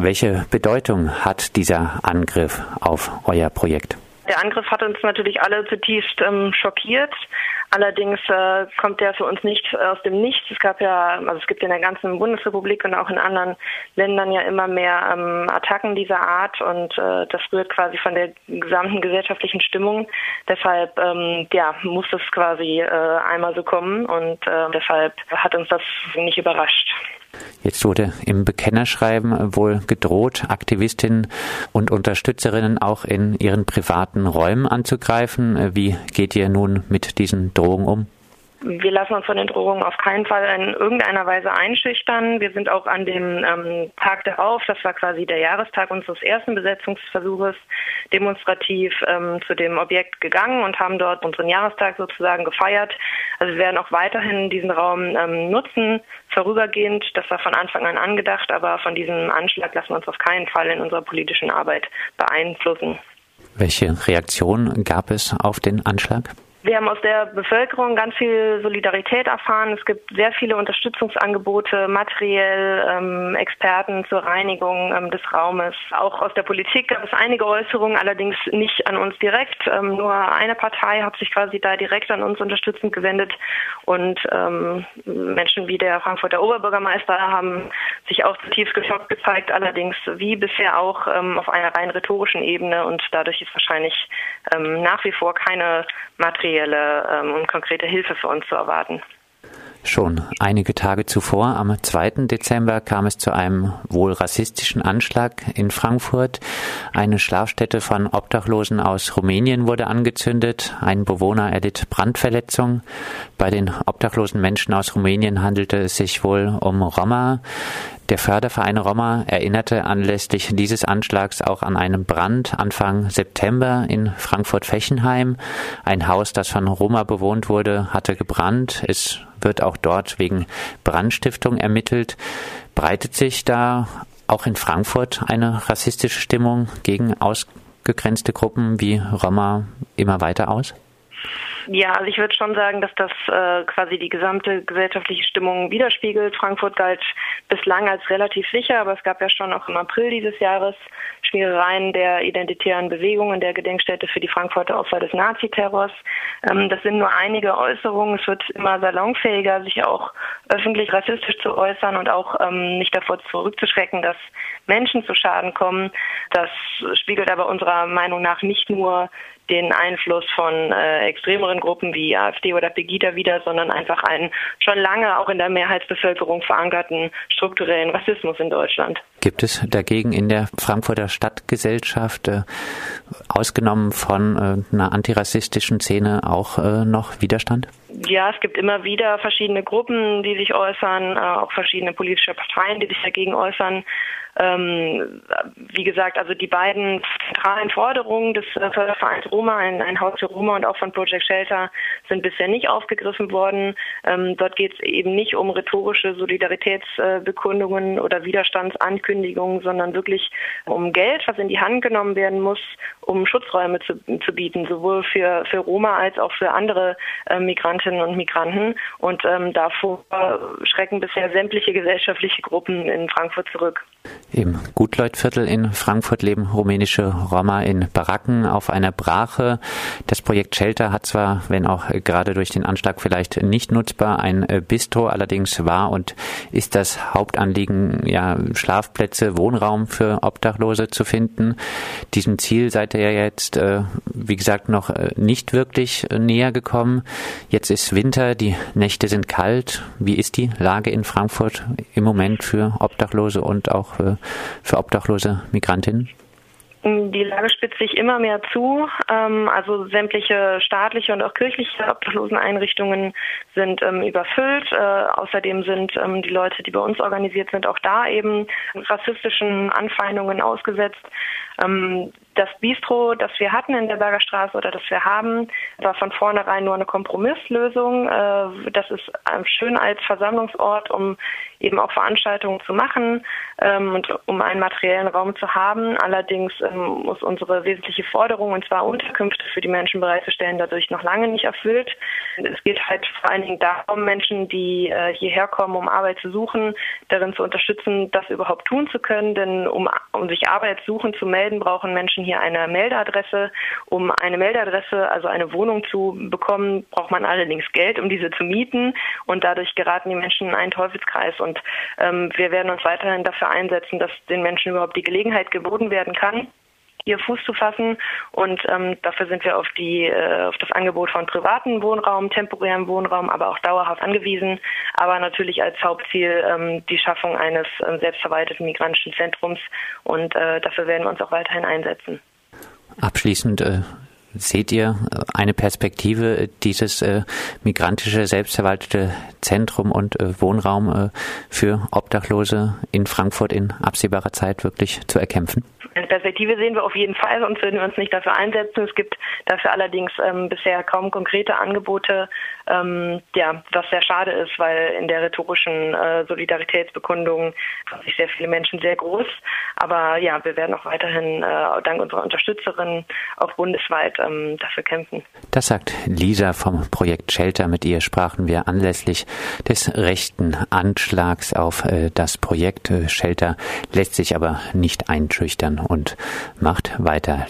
Welche Bedeutung hat dieser Angriff auf euer Projekt? Der Angriff hat uns natürlich alle zutiefst ähm, schockiert. Allerdings äh, kommt der für uns nicht aus dem Nichts. Es gab ja, also es gibt in der ganzen Bundesrepublik und auch in anderen Ländern ja immer mehr ähm, Attacken dieser Art und äh, das rührt quasi von der gesamten gesellschaftlichen Stimmung. Deshalb ähm, ja, muss es quasi äh, einmal so kommen und äh, deshalb hat uns das nicht überrascht. Jetzt wurde im Bekennerschreiben wohl gedroht, Aktivistinnen und Unterstützerinnen auch in ihren privaten Räumen anzugreifen. Wie geht ihr nun mit diesen Drohungen um? Wir lassen uns von den Drohungen auf keinen Fall in irgendeiner Weise einschüchtern. Wir sind auch an dem ähm, Tag darauf, das war quasi der Jahrestag unseres ersten Besetzungsversuches, demonstrativ ähm, zu dem Objekt gegangen und haben dort unseren Jahrestag sozusagen gefeiert. Also wir werden auch weiterhin diesen Raum ähm, nutzen, vorübergehend. Das war von Anfang an angedacht, aber von diesem Anschlag lassen wir uns auf keinen Fall in unserer politischen Arbeit beeinflussen. Welche Reaktion gab es auf den Anschlag? Wir haben aus der Bevölkerung ganz viel Solidarität erfahren. Es gibt sehr viele Unterstützungsangebote, materiell, ähm, Experten zur Reinigung ähm, des Raumes. Auch aus der Politik gab es einige Äußerungen, allerdings nicht an uns direkt. Ähm, nur eine Partei hat sich quasi da direkt an uns unterstützend gewendet und ähm, Menschen wie der Frankfurter Oberbürgermeister haben sich auch zutiefst geschockt gezeigt, allerdings wie bisher auch ähm, auf einer rein rhetorischen Ebene und dadurch ist wahrscheinlich ähm, nach wie vor keine materielle ähm, und konkrete Hilfe für uns zu erwarten. Schon einige Tage zuvor, am 2. Dezember, kam es zu einem wohl rassistischen Anschlag in Frankfurt. Eine Schlafstätte von Obdachlosen aus Rumänien wurde angezündet. Ein Bewohner erlitt Brandverletzung. Bei den obdachlosen Menschen aus Rumänien handelte es sich wohl um Roma. Der Förderverein Roma erinnerte anlässlich dieses Anschlags auch an einen Brand Anfang September in Frankfurt-Fechenheim. Ein Haus, das von Roma bewohnt wurde, hatte gebrannt. Es wird auch dort wegen Brandstiftung ermittelt. Breitet sich da auch in Frankfurt eine rassistische Stimmung gegen ausgegrenzte Gruppen wie Roma immer weiter aus? Ja, also ich würde schon sagen, dass das äh, quasi die gesamte gesellschaftliche Stimmung widerspiegelt. Frankfurt galt bislang als relativ sicher, aber es gab ja schon auch im April dieses Jahres Schmierereien der identitären Bewegungen der Gedenkstätte für die Frankfurter Opfer des Naziterrors. Ähm, das sind nur einige Äußerungen. Es wird immer salonfähiger, sich auch öffentlich rassistisch zu äußern und auch ähm, nicht davor zurückzuschrecken, dass Menschen zu Schaden kommen. Das spiegelt aber unserer Meinung nach nicht nur den Einfluss von äh, extremeren Gruppen wie AfD oder Pegida wieder, sondern einfach einen schon lange auch in der Mehrheitsbevölkerung verankerten strukturellen Rassismus in Deutschland. Gibt es dagegen in der Frankfurter Stadtgesellschaft, äh, ausgenommen von äh, einer antirassistischen Szene, auch äh, noch Widerstand? Ja, es gibt immer wieder verschiedene Gruppen, die sich äußern, äh, auch verschiedene politische Parteien, die sich dagegen äußern. Ähm, wie gesagt, also die beiden zentralen Forderungen des äh, Fördervereins Roma, ein, ein, Haus für Roma und auch von Project Shelter, sind bisher nicht aufgegriffen worden. Ähm, dort geht es eben nicht um rhetorische Solidaritätsbekundungen oder Widerstandsankündigungen, sondern wirklich um Geld, was in die Hand genommen werden muss, um Schutzräume zu, zu bieten, sowohl für, für Roma als auch für andere äh, Migrantinnen und Migranten. Und ähm, davor schrecken bisher sämtliche gesellschaftliche Gruppen in Frankfurt zurück. Im Gutleutviertel in Frankfurt leben rumänische Roma in Baracken auf einer Brache. Das Projekt Shelter hat zwar, wenn auch gerade durch den Anschlag vielleicht nicht nutzbar, ein Bistro, allerdings war und ist das Hauptanliegen, ja, Schlafplätze, Wohnraum für Obdachlose zu finden. Diesem Ziel seid ihr ja jetzt, äh, wie gesagt, noch äh, nicht wirklich näher gekommen. Jetzt ist Winter, die Nächte sind kalt. Wie ist die Lage in Frankfurt im Moment für Obdachlose und auch für für obdachlose Migrantinnen? Die Lage spitzt sich immer mehr zu. Ähm, also sämtliche staatliche und auch kirchliche Obdachloseneinrichtungen sind ähm, überfüllt. Äh, außerdem sind ähm, die Leute, die bei uns organisiert sind, auch da eben rassistischen Anfeindungen ausgesetzt das Bistro, das wir hatten in der Bergerstraße oder das wir haben, war von vornherein nur eine Kompromisslösung. Äh, das ist schön als Versammlungsort, um eben auch Veranstaltungen zu machen ähm, und um einen materiellen Raum zu haben. Allerdings ähm, muss unsere wesentliche Forderung, und zwar Unterkünfte für die Menschen bereitzustellen, dadurch noch lange nicht erfüllt. Es geht halt vor allen Dingen darum, Menschen, die äh, hierher kommen, um Arbeit zu suchen, darin zu unterstützen, das überhaupt tun zu können. Denn um, um sich Arbeit suchen zu melden, brauchen Menschen hier eine Meldeadresse. Um eine Meldeadresse, also eine Wohnung zu bekommen, braucht man allerdings Geld, um diese zu mieten. Und dadurch geraten die Menschen in einen Teufelskreis. Und ähm, wir werden uns weiterhin dafür einsetzen, dass den Menschen überhaupt die Gelegenheit geboten werden kann, hier Fuß zu fassen. Und ähm, dafür sind wir auf die äh, auf das Angebot von privaten Wohnraum, temporären Wohnraum, aber auch dauerhaft angewiesen. Aber natürlich als Hauptziel ähm, die Schaffung eines ähm, selbstverwalteten migrantischen Zentrums. Und äh, dafür werden wir uns auch weiterhin einsetzen. Abschließend äh, Seht ihr äh, eine Perspektive, dieses äh, migrantische, selbstverwaltete Zentrum und äh, Wohnraum äh, für Obdachlose in Frankfurt in absehbarer Zeit wirklich zu erkämpfen? Eine Perspektive sehen wir auf jeden Fall, sonst würden wir uns nicht dafür einsetzen. Es gibt dafür allerdings ähm, bisher kaum konkrete Angebote, ähm, ja, was sehr schade ist, weil in der rhetorischen äh, Solidaritätsbekundung sind sich sehr viele Menschen sehr groß. Aber ja, wir werden auch weiterhin äh, dank unserer Unterstützerin auch bundesweit ähm, dafür kämpfen. Das sagt Lisa vom Projekt Shelter. Mit ihr sprachen wir anlässlich des rechten Anschlags auf äh, das Projekt. Shelter lässt sich aber nicht einschüchtern und macht weiter.